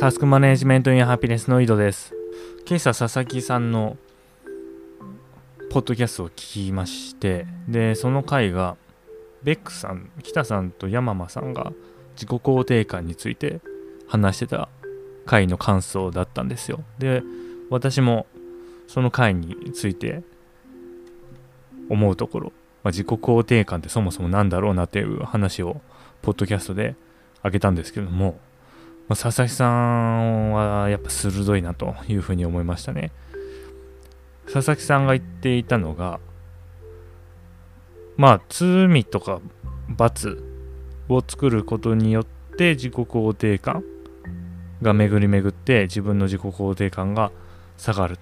タスクマネジメントインハピネスの井戸です。今朝佐々木さんのポッドキャストを聞きましてでその回がベックさん北さんと山間さんが自己肯定感について話してた回の感想だったんですよ。で私もその回について思うところ、まあ、自己肯定感ってそもそも何だろうなっていう話をポッドキャストであげたんですけども、ま、佐々木さんはやっぱ鋭いなというふうに思いましたね。佐々木さんが言っていたのがまあ罪とか罰を作ることによって自己肯定感が巡り巡って自分の自己肯定感が下がる。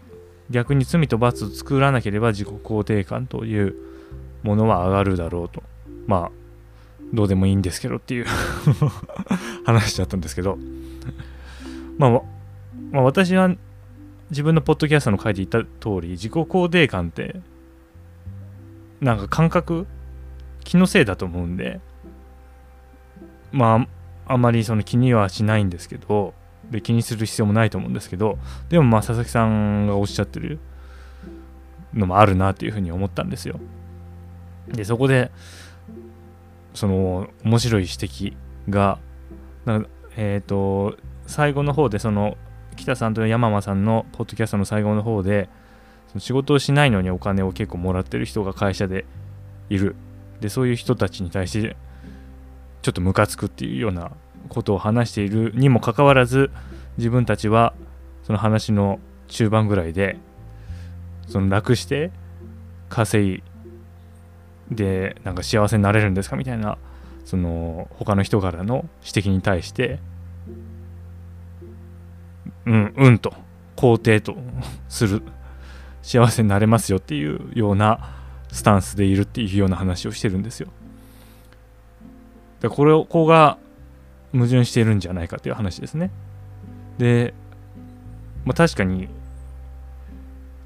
逆に罪と罰を作らなければ自己肯定感というものは上がるだろうと。まあどうでもいいんですけどっていう。話だったんですけど。まあ、まあ、私は自分のポッドキャストの書いて言った通り自己肯定感ってなんか感覚気のせいだと思うんでまああまりその気にはしないんですけどで気にする必要もないと思うんですけどでもまあ佐々木さんがおっしゃってるのもあるなっていうふうに思ったんですよ。でそこでその面白い指摘がえっ、ー、と最後の方でその北さんと山間さんのポッドキャストの最後の方でその仕事をしないのにお金を結構もらってる人が会社でいる。でそういう人たちに対してちょっとムカつくっていうようなことを話しているにもかかわらず自分たちはその話の中盤ぐらいでその楽して稼いでなんか幸せになれるんですか？みたいなその他の人からの指摘に対してうんうんと肯定とする幸せになれますよっていうようなスタンスでいるっていうような話をしてるんですよ。でこれをここが矛盾しているんじゃないかという話ですね。で、まあ、確かに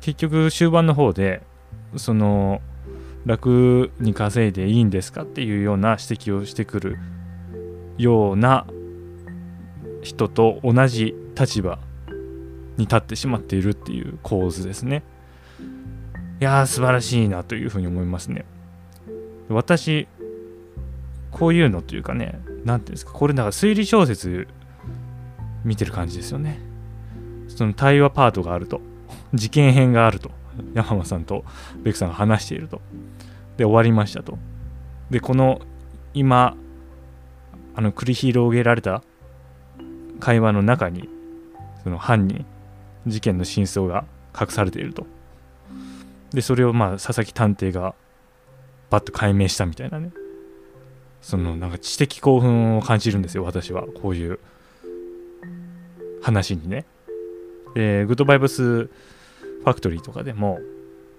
結局終盤の方でその楽に稼いでいいんですかっていうような指摘をしてくるような人と同じ立場に立ってしまっているっていう構図ですね。いやー素晴らしいなというふうに思いますね。私こういうのというかね何ていうんですかこれだから推理小説見てる感じですよね。その対話パートがあると事件編があると山間さんとベクさんが話していると。で終わりましたと。でこの今あの繰り広げられた会話の中にその犯人事件の真相が隠されていると。でそれをまあ佐々木探偵がバッと解明したみたいなね。そのなんか知的興奮を感じるんですよ私は。こういう話にね。でグッドバイブスファクトリーとかでも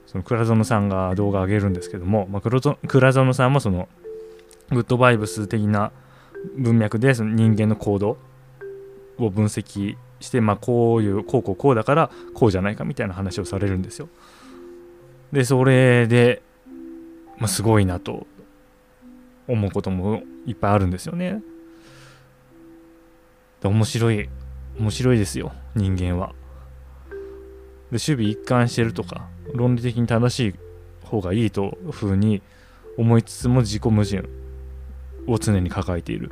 その倉園さんが動画上げるんですけども、まあ、倉園さんもそのグッドバイブス的な文脈でその人間の行動を分析して、まあ、こういうこうこうこうだからこうじゃないかみたいな話をされるんですよ。でそれで、まあ、すごいなと思うこともいっぱいあるんですよね。で面白い面白いですよ人間は。で守備一貫してるとか論理的に正しい方がいいというふうに思いつつも自己矛盾を常に抱えている。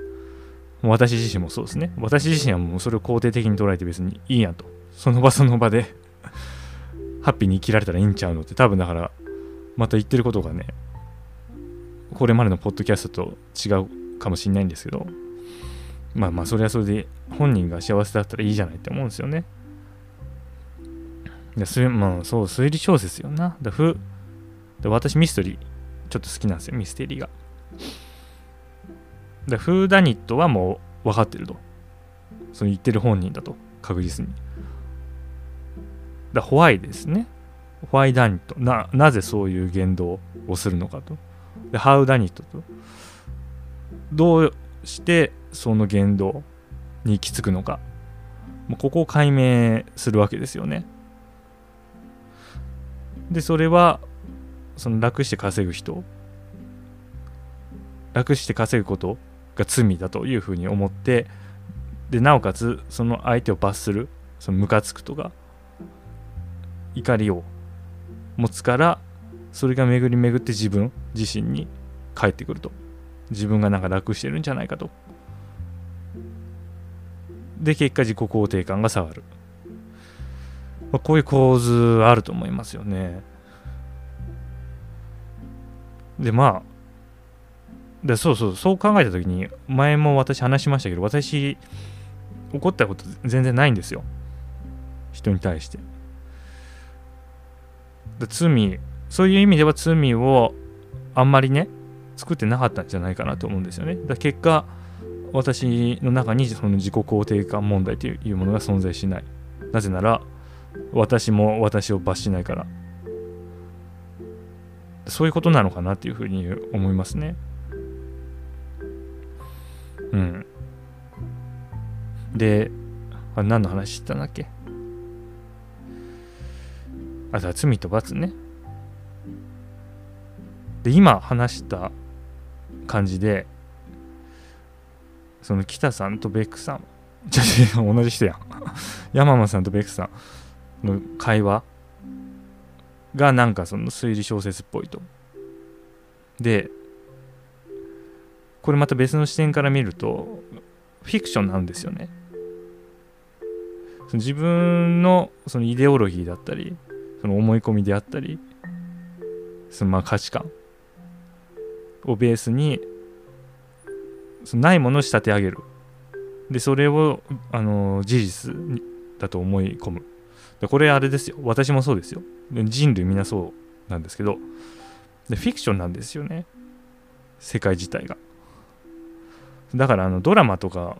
私自身もそうですね。私自身はもうそれを肯定的に捉えて別にいいやと。その場その場で ハッピーに生きられたらいいんちゃうのって多分だからまた言ってることがねこれまでのポッドキャストと違うかもしんないんですけどまあまあそれはそれで本人が幸せだったらいいじゃないって思うんですよね。でそれまあそう推理小説よな。だふで私ミステリーちょっと好きなんですよミステリーが。でフーダニットはもう分かってると。その言ってる本人だと確実に。だホワイですね。ホワイダニットな。なぜそういう言動をするのかと。で、ハウダニットと。どうしてその言動に行き着くのか。もうここを解明するわけですよね。で、それは、その楽して稼ぐ人、楽して稼ぐことが罪だというふうに思って、でなおかつその相手を罰するそのムカつくとか怒りを持つからそれが巡り巡って自分自身に返ってくると。自分がなんか楽してるんじゃないかと。で結果自己肯定感が下がる、まあ、こういう構図あると思いますよね。でまあでそうそうそう考えた時に前も私話しましたけど私怒ったこと全然ないんですよ。人に対して。で罪そういう意味では罪をあんまりね作ってなかったんじゃないかなと思うんですよね。だ結果私の中にその自己肯定感問題というものが存在しない。なぜなら私も私を罰しないから。そういうことなのかなっていうふうに思いますね。うん。であ何の話したんだっけ？あとは罪と罰ね。で今話した感じでその北さんとベックさん。同じ人やん。山間さんとベックさん。の会話がなんかその推理小説っぽいと。でこれまた別の視点から見るとフィクションなんですよね。その自分のそのイデオロギーだったりその思い込みであったりそのまあ価値観をベースにそのないものを仕立て上げる。でそれをあの事実だと思い込む。でこれあれですよ。私もそうですよ。人類みんなそうなんですけど。でフィクションなんですよね。世界自体が。だからあのドラマとか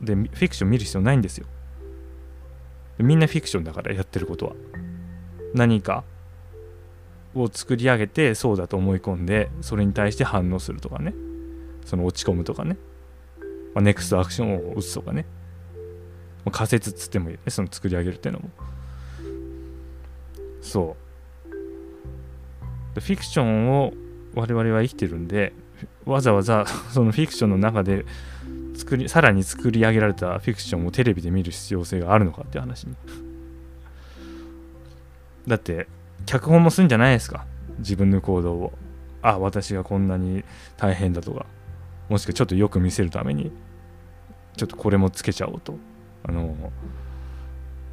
でフィクション見る必要ないんですよ。みんなフィクションだからやってることは。何かを作り上げてそうだと思い込んでそれに対して反応するとかね。その落ち込むとかね、まあ、ネクストアクションを打つとかね、仮説つってもいいよね。その作り上げるっていうのも。そう。フィクションを我々は生きてるんでわざわざ そのフィクションの中で作りさらに作り上げられたフィクションをテレビで見る必要性があるのかって話に。だって脚本もするんじゃないですか。自分の行動を。あ私がこんなに大変だとか。もしくはちょっとよく見せるために。ちょっとこれもつけちゃおうと。あの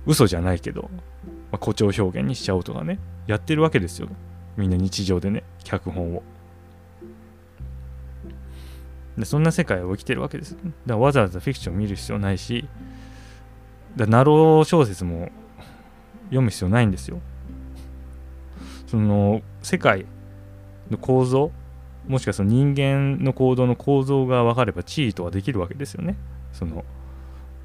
嘘じゃないけど、まあ、誇張表現にしちゃおうとかねやってるわけですよ。みんな日常でね脚本を。でそんな世界を生きてるわけです。だからわざわざフィクション見る必要ないしだナロー小説も読む必要ないんですよ。その世界の構造もしくはその人間の行動の構造が分かれば地位とはできるわけですよね。その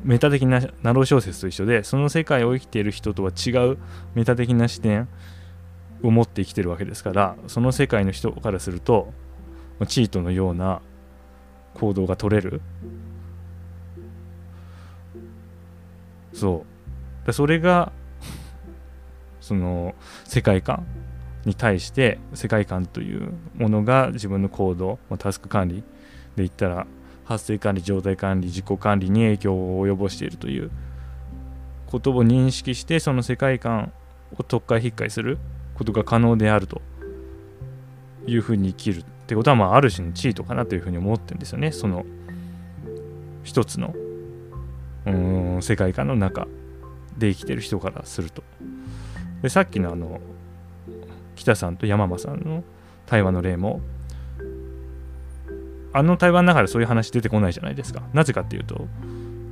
メタ的なナロー小説と一緒でその世界を生きている人とは違うメタ的な視点を持って生きてるわけですからその世界の人からするとチートのような行動が取れる。そう。それがその世界観に対して世界観というものが自分の行動、まあ、タスク管理で言ったら発生管理状態管理自己管理に影響を及ぼしているということを認識してその世界観を特化引っかいすることが可能であるというふうに生きるってことはまあある種の地位とかなというふうに思ってるんですよね。その一つのうん世界観の中で生きてる人からすると。でさっきのあの北さんと山間さんの対話の例もあの対話の中でそういう話出てこないじゃないですか。なぜかっていうと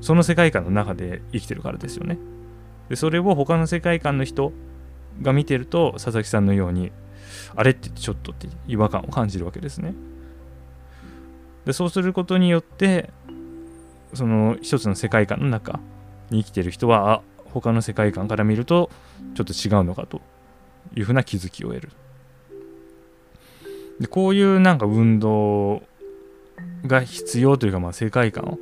その世界観の中で生きてるからですよね。でそれを他の世界観の人が見てると佐々木さんのようにあれってちょっとって違和感を感じるわけですね。でそうすることによってその一つの世界観の中に生きてる人はあ他の世界観から見るとちょっと違うのかというふうな気づきを得る。でこういうなんか運動が必要というかまあ世界観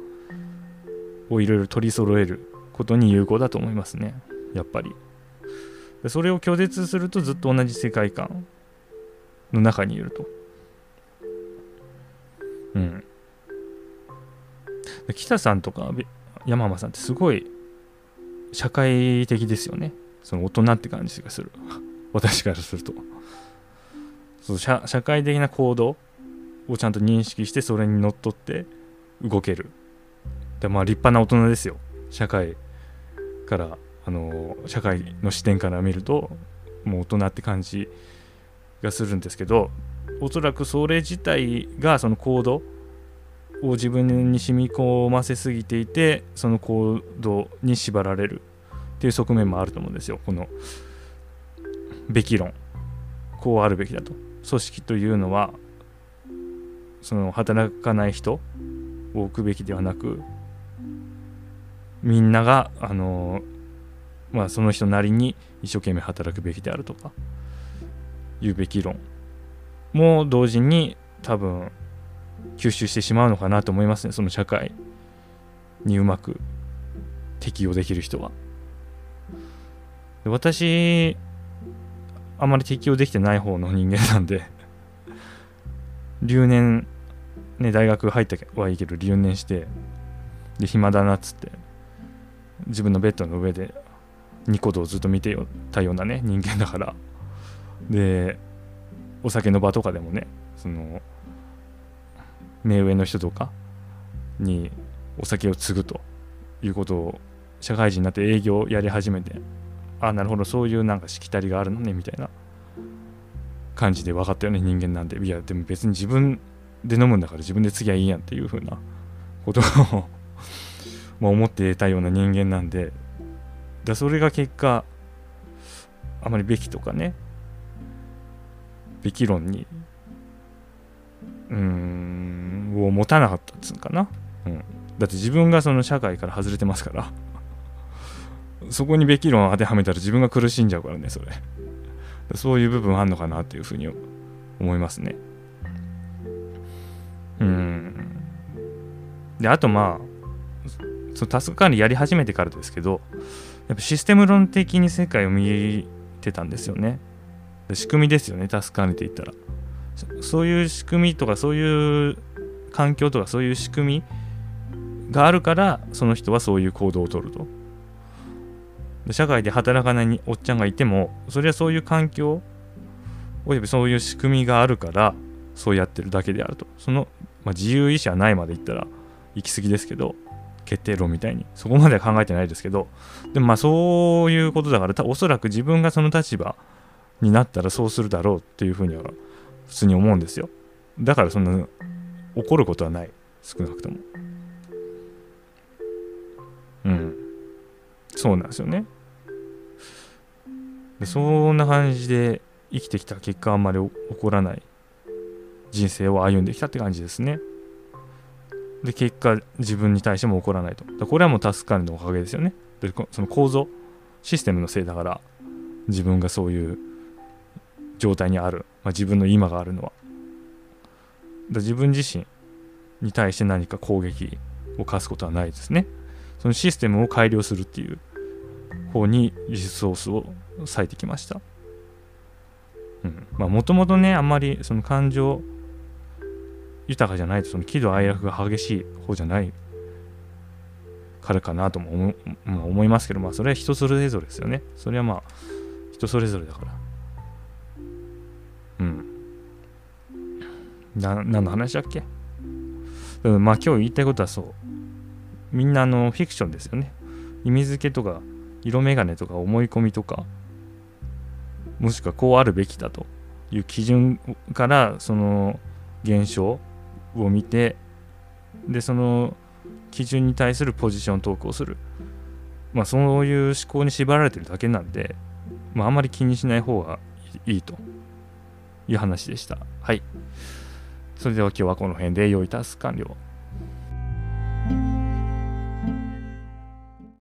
をいろいろ取り揃えることに有効だと思いますね。やっぱり。それを拒絶するとずっと同じ世界観の中にいると。うん。北さんとか山浜さんってすごい社会的ですよね。その大人って感じがする。私からすると。そう社社会的な行動をちゃんと認識してそれにのっとって動ける。でまあ立派な大人ですよ。社会からあの社会の視点から見るともう大人って感じがするんですけどおそらくそれ自体がその行動を自分に染み込ませすぎていてその行動に縛られる。っていう側面もあると思うんですよ。このべき論。こうあるべきだと。組織というのはその働かない人を置くべきではなくみんながあのまあその人なりに一生懸命働くべきであるとかいうべき論も同時に多分吸収してしまうのかなと思いますねその社会にうまく適用できる人は。私あまり適応できてない方の人間なんで留年ね大学入ったはいいけど留年してで暇だなっつって自分のベッドの上でニコ動ずっと見てたようなね人間だから。でお酒の場とかでもねその目上の人とかにお酒を継ぐということを社会人になって営業やり始めてあなるほどそういうなんかしきたりがあるのねみたいな。感じで分かったよね人間なんでいやでも別に自分で飲むんだから自分で次はいいやんっていう風なことをま思ってたような人間なんで。だそれが結果あまりべきとかねべき論にうーんを持たなかったっつうかな、うん、だって自分がその社会から外れてますから。そこにべき論を当てはめたら自分が苦しんじゃうからねそれ。そういう部分あんのかなっていうふうに思いますね。うん。であとまあそのタスク管理やり始めてからですけどやっぱシステム論的に世界を見てたんですよね。仕組みですよねタスク管理って言ったら。そういう仕組みとかそういう環境とかそういう仕組みがあるからその人はそういう行動をとると。社会で働かないおっちゃんがいてもそれはそういう環境およびそういう仕組みがあるからそうやってるだけであると。その、まあ、自由意志はないまで言ったら行き過ぎですけど決定論みたいに。そこまでは考えてないですけどでもまあそういうことだからおそらく自分がその立場になったらそうするだろうっていうふうには普通に思うんですよ。だからそんな怒ることはない。少なくとも。そうなんですよね。でそんな感じで生きてきた結果あんまり起こらない人生を歩んできたって感じですね。で結果自分に対しても起こらないと。これはもうタスク管理のおかげですよね。でその構造システムのせいだから自分がそういう状態にある、まあ、自分の今があるのは。だ自分自身に対して何か攻撃を課すことはないですね。そのシステムを改良するっていう。方にリソースを割いてきました。もともとね、あんまりその感情豊かじゃないと、その喜怒哀楽が激しい方じゃないからかなとも思,、まあ、思いますけど、まあそれは人それぞれですよね。それはまあ人それぞれだから。うん。な、何の話だっけ、まあ今日言いたいことはそう。みんなあのフィクションですよね。意味付けとか色眼鏡とか思い込みとかもしくはこうあるべきだという基準からその現象を見てでその基準に対するポジショントークをする。まあそういう思考に縛られてるだけなんで、まあ、あんまり気にしない方がいいという話でした。はい。それでは今日はこの辺で良いタスク完了。